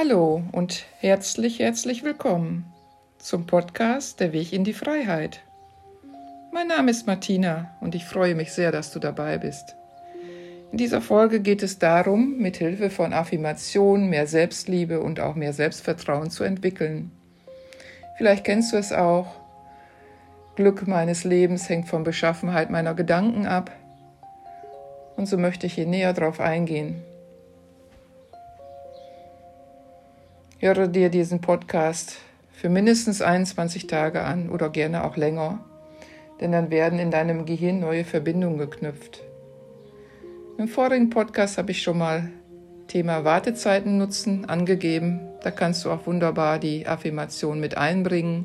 Hallo und herzlich, herzlich willkommen zum Podcast Der Weg in die Freiheit. Mein Name ist Martina und ich freue mich sehr, dass du dabei bist. In dieser Folge geht es darum, mit Hilfe von Affirmationen mehr Selbstliebe und auch mehr Selbstvertrauen zu entwickeln. Vielleicht kennst du es auch. Glück meines Lebens hängt von Beschaffenheit meiner Gedanken ab. Und so möchte ich hier näher drauf eingehen. Höre dir diesen Podcast für mindestens 21 Tage an oder gerne auch länger, denn dann werden in deinem Gehirn neue Verbindungen geknüpft. Im vorigen Podcast habe ich schon mal Thema Wartezeiten nutzen angegeben. Da kannst du auch wunderbar die Affirmation mit einbringen.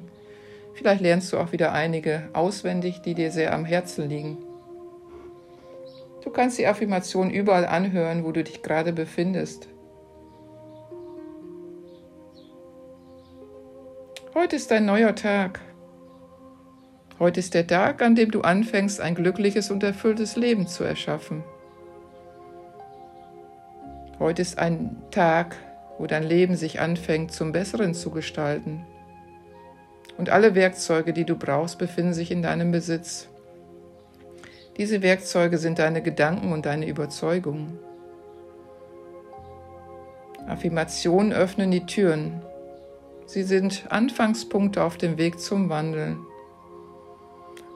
Vielleicht lernst du auch wieder einige auswendig, die dir sehr am Herzen liegen. Du kannst die Affirmation überall anhören, wo du dich gerade befindest. Heute ist ein neuer Tag. Heute ist der Tag, an dem du anfängst, ein glückliches und erfülltes Leben zu erschaffen. Heute ist ein Tag, wo dein Leben sich anfängt, zum Besseren zu gestalten. Und alle Werkzeuge, die du brauchst, befinden sich in deinem Besitz. Diese Werkzeuge sind deine Gedanken und deine Überzeugungen. Affirmationen öffnen die Türen, Sie sind Anfangspunkte auf dem Weg zum Wandel.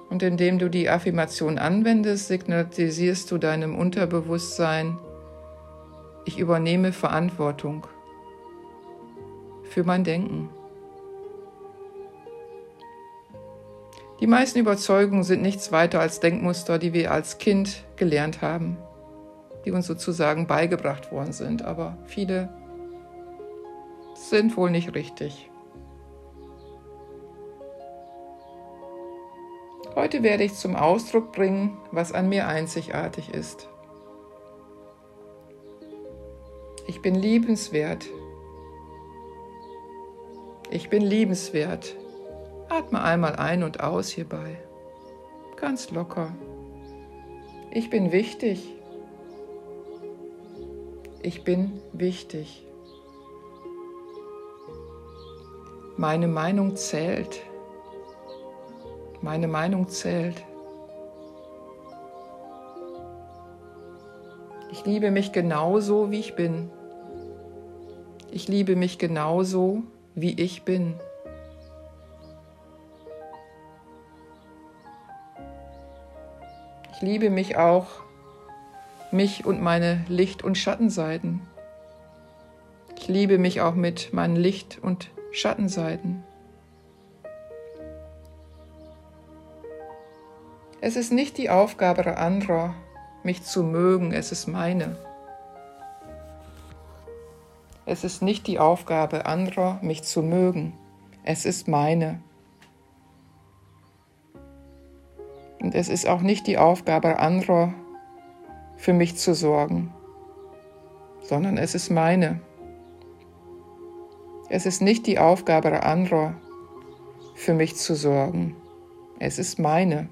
Und indem du die Affirmation anwendest, signalisierst du deinem Unterbewusstsein, ich übernehme Verantwortung für mein Denken. Die meisten Überzeugungen sind nichts weiter als Denkmuster, die wir als Kind gelernt haben, die uns sozusagen beigebracht worden sind, aber viele sind wohl nicht richtig. Heute werde ich zum Ausdruck bringen, was an mir einzigartig ist. Ich bin liebenswert. Ich bin liebenswert. Atme einmal ein und aus hierbei. Ganz locker. Ich bin wichtig. Ich bin wichtig. Meine Meinung zählt. Meine Meinung zählt. Ich liebe mich genauso, wie ich bin. Ich liebe mich genauso, wie ich bin. Ich liebe mich auch, mich und meine Licht- und Schattenseiten. Ich liebe mich auch mit meinen Licht- und Schattenseiten. Es ist nicht die Aufgabe anderer, mich zu mögen, es ist meine. Es ist nicht die Aufgabe anderer, mich zu mögen, es ist meine. Und es ist auch nicht die Aufgabe anderer, für mich zu sorgen, sondern es ist meine. Es ist nicht die Aufgabe anderer, für mich zu sorgen. Es ist meine.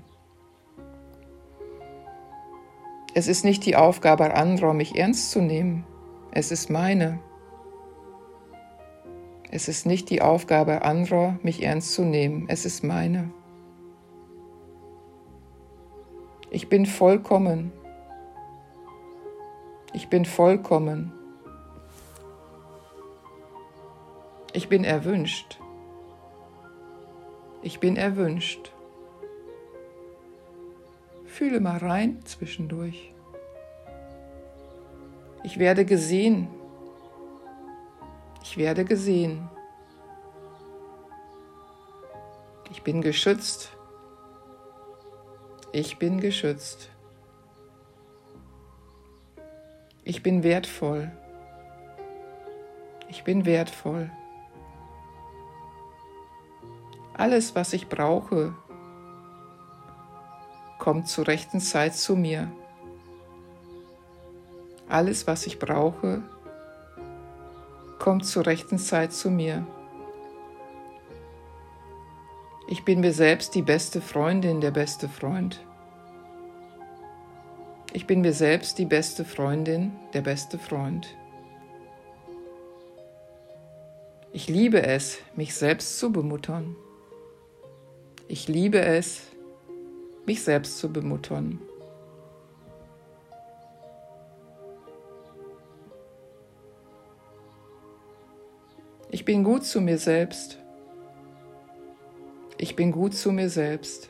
Es ist nicht die Aufgabe anderer, mich ernst zu nehmen. Es ist meine. Es ist nicht die Aufgabe anderer, mich ernst zu nehmen. Es ist meine. Ich bin vollkommen. Ich bin vollkommen. Ich bin erwünscht. Ich bin erwünscht. Fühle mal rein zwischendurch. Ich werde gesehen. Ich werde gesehen. Ich bin geschützt. Ich bin geschützt. Ich bin wertvoll. Ich bin wertvoll. Alles, was ich brauche, kommt zur rechten Zeit zu mir. Alles, was ich brauche, kommt zur rechten Zeit zu mir. Ich bin mir selbst die beste Freundin, der beste Freund. Ich bin mir selbst die beste Freundin, der beste Freund. Ich liebe es, mich selbst zu bemuttern. Ich liebe es, mich selbst zu bemuttern. Ich bin gut zu mir selbst. Ich bin gut zu mir selbst.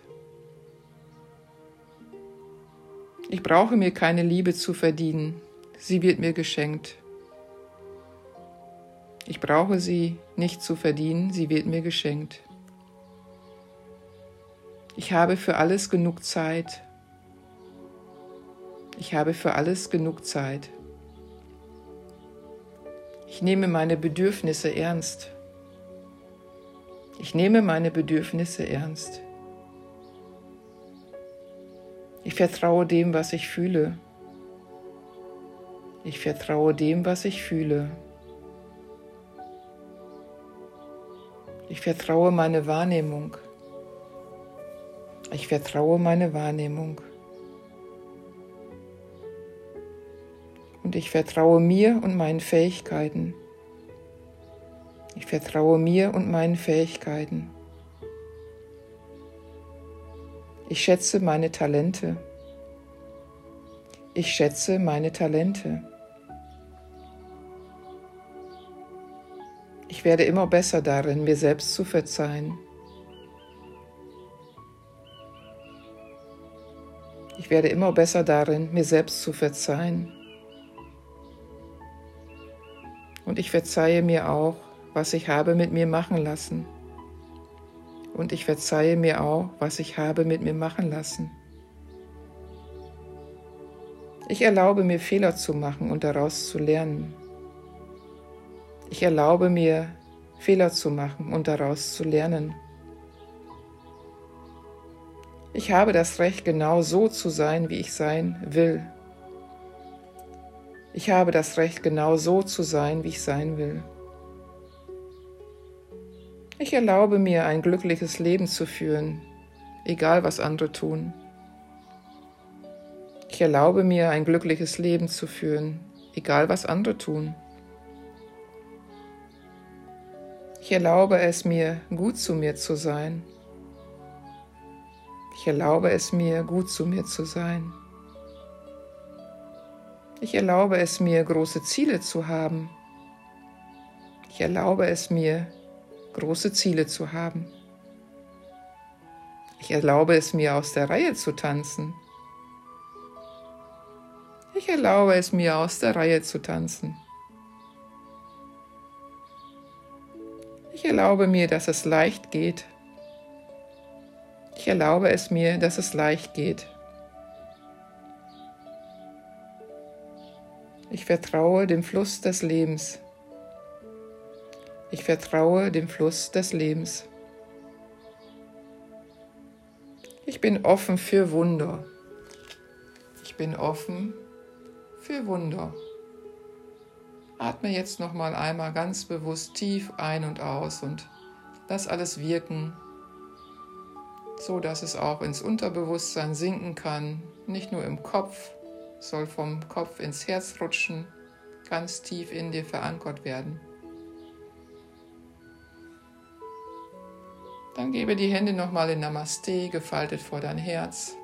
Ich brauche mir keine Liebe zu verdienen. Sie wird mir geschenkt. Ich brauche sie nicht zu verdienen, sie wird mir geschenkt. Ich habe für alles genug Zeit. Ich habe für alles genug Zeit. Ich nehme meine Bedürfnisse ernst. Ich nehme meine Bedürfnisse ernst. Ich vertraue dem, was ich fühle. Ich vertraue dem, was ich fühle. Ich vertraue meine Wahrnehmung. Ich vertraue meine Wahrnehmung. und ich vertraue mir und meinen Fähigkeiten. Ich vertraue mir und meinen Fähigkeiten. Ich schätze meine Talente. Ich schätze meine Talente. Ich werde immer besser darin, mir selbst zu verzeihen. Ich werde immer besser darin, mir selbst zu verzeihen. Und ich verzeihe mir auch, was ich habe mit mir machen lassen. Und ich verzeihe mir auch, was ich habe mit mir machen lassen. Ich erlaube mir Fehler zu machen und daraus zu lernen. Ich erlaube mir Fehler zu machen und daraus zu lernen. Ich habe das Recht, genau so zu sein, wie ich sein will. Ich habe das Recht, genau so zu sein, wie ich sein will. Ich erlaube mir, ein glückliches Leben zu führen, egal was andere tun. Ich erlaube mir, ein glückliches Leben zu führen, egal was andere tun. Ich erlaube es mir, gut zu mir zu sein. Ich erlaube es mir, gut zu mir zu sein. Ich erlaube es mir, große Ziele zu haben. Ich erlaube es mir, große Ziele zu haben. Ich erlaube es mir, aus der Reihe zu tanzen. Ich erlaube es mir, aus der Reihe zu tanzen. Ich erlaube mir, dass es leicht geht. Ich erlaube es mir, dass es leicht geht. Ich vertraue dem Fluss des Lebens. Ich vertraue dem Fluss des Lebens. Ich bin offen für Wunder. Ich bin offen für Wunder. Atme jetzt noch mal einmal ganz bewusst tief ein und aus und lass alles wirken, so dass es auch ins Unterbewusstsein sinken kann, nicht nur im Kopf, soll vom Kopf ins Herz rutschen, ganz tief in dir verankert werden. Dann gebe die Hände nochmal in Namaste gefaltet vor dein Herz.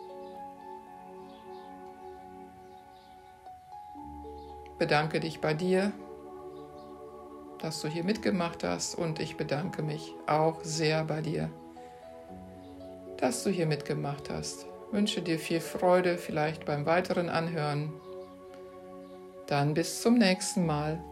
Bedanke dich bei dir, dass du hier mitgemacht hast und ich bedanke mich auch sehr bei dir, dass du hier mitgemacht hast wünsche dir viel Freude vielleicht beim weiteren Anhören. Dann bis zum nächsten Mal.